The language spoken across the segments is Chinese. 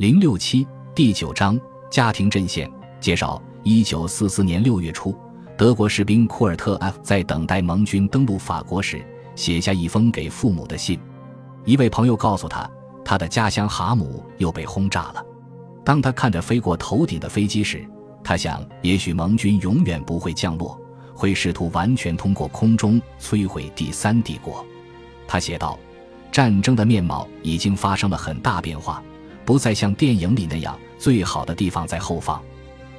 零六七第九章家庭阵线介绍。一九四四年六月初，德国士兵库尔特 F 在等待盟军登陆法国时，写下一封给父母的信。一位朋友告诉他，他的家乡哈姆又被轰炸了。当他看着飞过头顶的飞机时，他想，也许盟军永远不会降落，会试图完全通过空中摧毁第三帝国。他写道：“战争的面貌已经发生了很大变化。”不再像电影里那样，最好的地方在后方。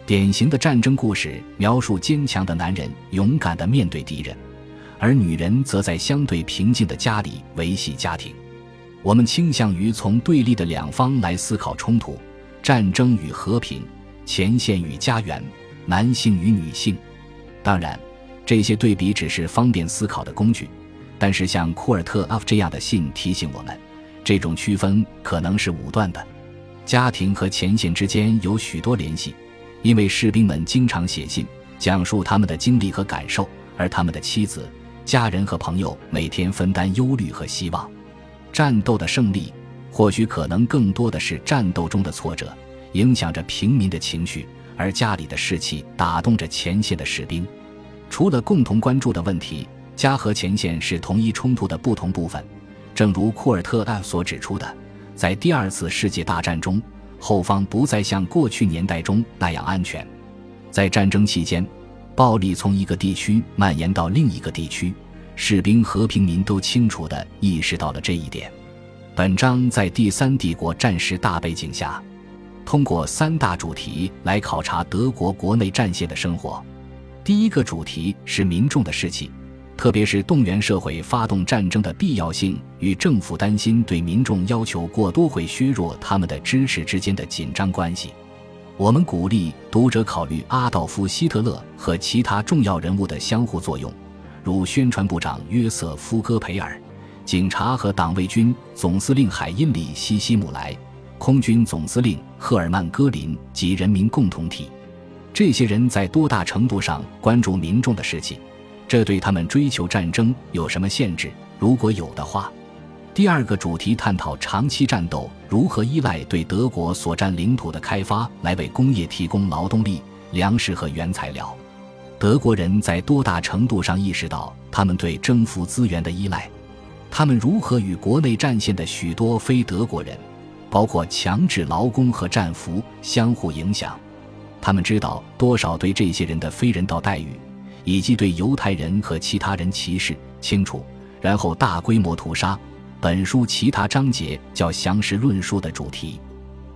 典型的战争故事描述坚强的男人勇敢地面对敌人，而女人则在相对平静的家里维系家庭。我们倾向于从对立的两方来思考冲突：战争与和平，前线与家园，男性与女性。当然，这些对比只是方便思考的工具。但是，像库尔特 F 这样的信提醒我们，这种区分可能是武断的。家庭和前线之间有许多联系，因为士兵们经常写信，讲述他们的经历和感受，而他们的妻子、家人和朋友每天分担忧虑和希望。战斗的胜利，或许可能更多的是战斗中的挫折，影响着平民的情绪，而家里的士气打动着前线的士兵。除了共同关注的问题，家和前线是同一冲突的不同部分，正如库尔特案所指出的。在第二次世界大战中，后方不再像过去年代中那样安全。在战争期间，暴力从一个地区蔓延到另一个地区，士兵和平民都清楚地意识到了这一点。本章在第三帝国战时大背景下，通过三大主题来考察德国国内战线的生活。第一个主题是民众的士气。特别是动员社会发动战争的必要性与政府担心对民众要求过多会削弱他们的支持之间的紧张关系。我们鼓励读者考虑阿道夫·希特勒和其他重要人物的相互作用，如宣传部长约瑟夫·戈培尔、警察和党卫军总司令海因里希·希姆莱、空军总司令赫尔曼·戈林及人民共同体。这些人在多大程度上关注民众的事情？这对他们追求战争有什么限制？如果有的话，第二个主题探讨长期战斗如何依赖对德国所占领土的开发来为工业提供劳动力、粮食和原材料。德国人在多大程度上意识到他们对征服资源的依赖？他们如何与国内战线的许多非德国人，包括强制劳工和战俘相互影响？他们知道多少对这些人的非人道待遇？以及对犹太人和其他人歧视清楚，然后大规模屠杀。本书其他章节较详实论述的主题。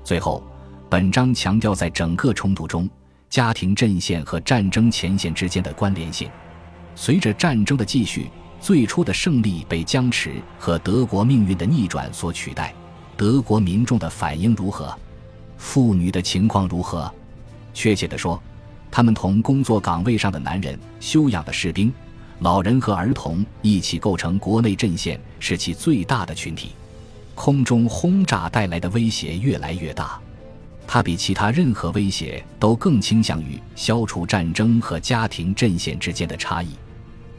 最后，本章强调在整个冲突中，家庭阵线和战争前线之间的关联性。随着战争的继续，最初的胜利被僵持和德国命运的逆转所取代。德国民众的反应如何？妇女的情况如何？确切地说。他们同工作岗位上的男人、休养的士兵、老人和儿童一起构成国内阵线，是其最大的群体。空中轰炸带来的威胁越来越大，它比其他任何威胁都更倾向于消除战争和家庭阵线之间的差异。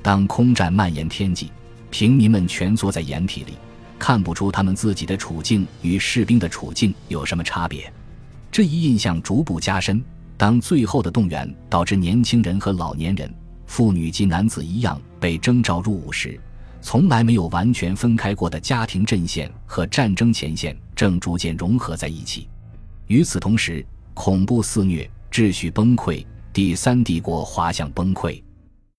当空战蔓延天际，平民们蜷缩在掩体里，看不出他们自己的处境与士兵的处境有什么差别。这一印象逐步加深。当最后的动员导致年轻人和老年人、妇女及男子一样被征召入伍时，从来没有完全分开过的家庭阵线和战争前线正逐渐融合在一起。与此同时，恐怖肆虐，秩序崩溃，第三帝国滑向崩溃。